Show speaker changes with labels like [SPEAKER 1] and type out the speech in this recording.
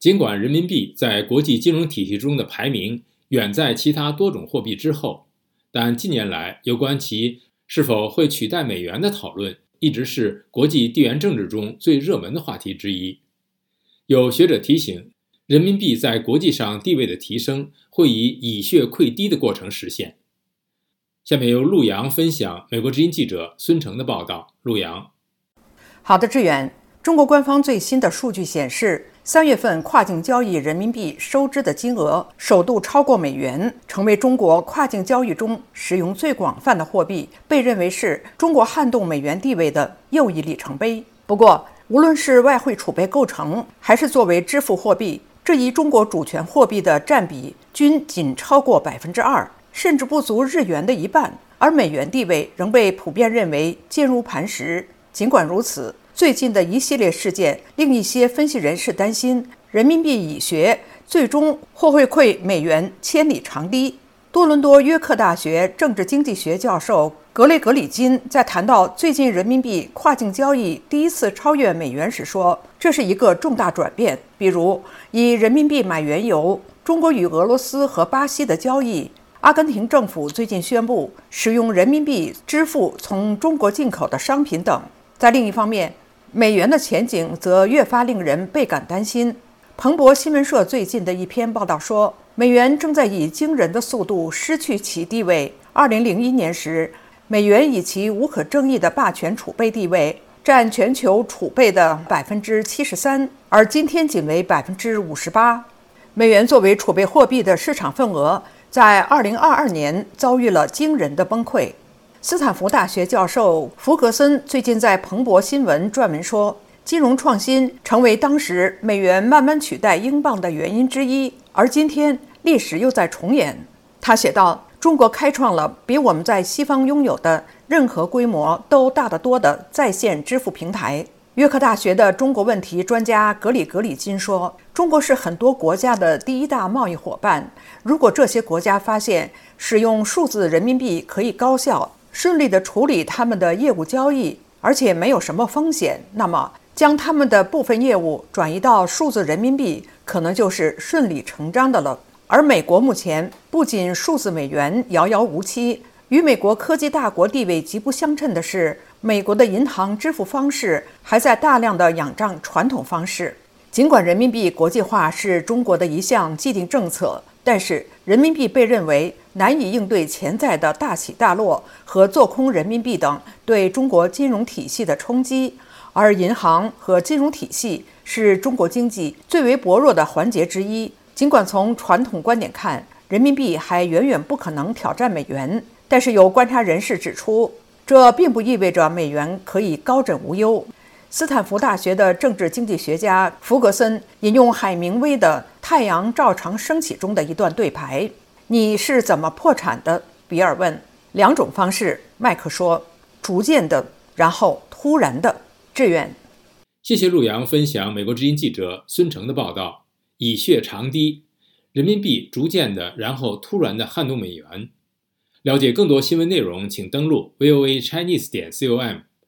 [SPEAKER 1] 尽管人民币在国际金融体系中的排名远在其他多种货币之后，但近年来有关其是否会取代美元的讨论一直是国际地缘政治中最热门的话题之一。有学者提醒，人民币在国际上地位的提升会以以血溃堤的过程实现。下面由陆洋分享美国之音记者孙成的报道。陆洋，
[SPEAKER 2] 好的，志远。中国官方最新的数据显示，三月份跨境交易人民币收支的金额首度超过美元，成为中国跨境交易中使用最广泛的货币，被认为是中国撼动美元地位的又一里程碑。不过，无论是外汇储备构成，还是作为支付货币，这一中国主权货币的占比均仅超过百分之二，甚至不足日元的一半，而美元地位仍被普遍认为坚如磐石。尽管如此，最近的一系列事件令一些分析人士担心，人民币已学最终或会溃美元千里长堤。多伦多约克大学政治经济学教授格雷格里金在谈到最近人民币跨境交易第一次超越美元时说：“这是一个重大转变。比如，以人民币买原油，中国与俄罗斯和巴西的交易；阿根廷政府最近宣布使用人民币支付从中国进口的商品等。在另一方面，美元的前景则越发令人倍感担心。彭博新闻社最近的一篇报道说，美元正在以惊人的速度失去其地位。2001年时，美元以其无可争议的霸权储备地位占全球储备的73%，而今天仅为58%。美元作为储备货币的市场份额，在2022年遭遇了惊人的崩溃。斯坦福大学教授福格森最近在彭博新闻撰文说，金融创新成为当时美元慢慢取代英镑的原因之一，而今天历史又在重演。他写道：“中国开创了比我们在西方拥有的任何规模都大得多的在线支付平台。”约克大学的中国问题专家格里格里金说：“中国是很多国家的第一大贸易伙伴。如果这些国家发现使用数字人民币可以高效，顺利地处理他们的业务交易，而且没有什么风险。那么，将他们的部分业务转移到数字人民币，可能就是顺理成章的了。而美国目前不仅数字美元遥遥无期，与美国科技大国地位极不相称的是，美国的银行支付方式还在大量的仰仗传统方式。尽管人民币国际化是中国的一项既定政策，但是人民币被认为。难以应对潜在的大起大落和做空人民币等对中国金融体系的冲击，而银行和金融体系是中国经济最为薄弱的环节之一。尽管从传统观点看，人民币还远远不可能挑战美元，但是有观察人士指出，这并不意味着美元可以高枕无忧。斯坦福大学的政治经济学家福格森引用海明威的《太阳照常升起》中的一段对白。你是怎么破产的？比尔问。两种方式，麦克说：逐渐的，然后突然的。志远，
[SPEAKER 1] 谢谢陆阳分享美国之音记者孙成的报道。以血长堤，人民币逐渐的，然后突然的撼动美元。了解更多新闻内容，请登录 voa chinese 点 com。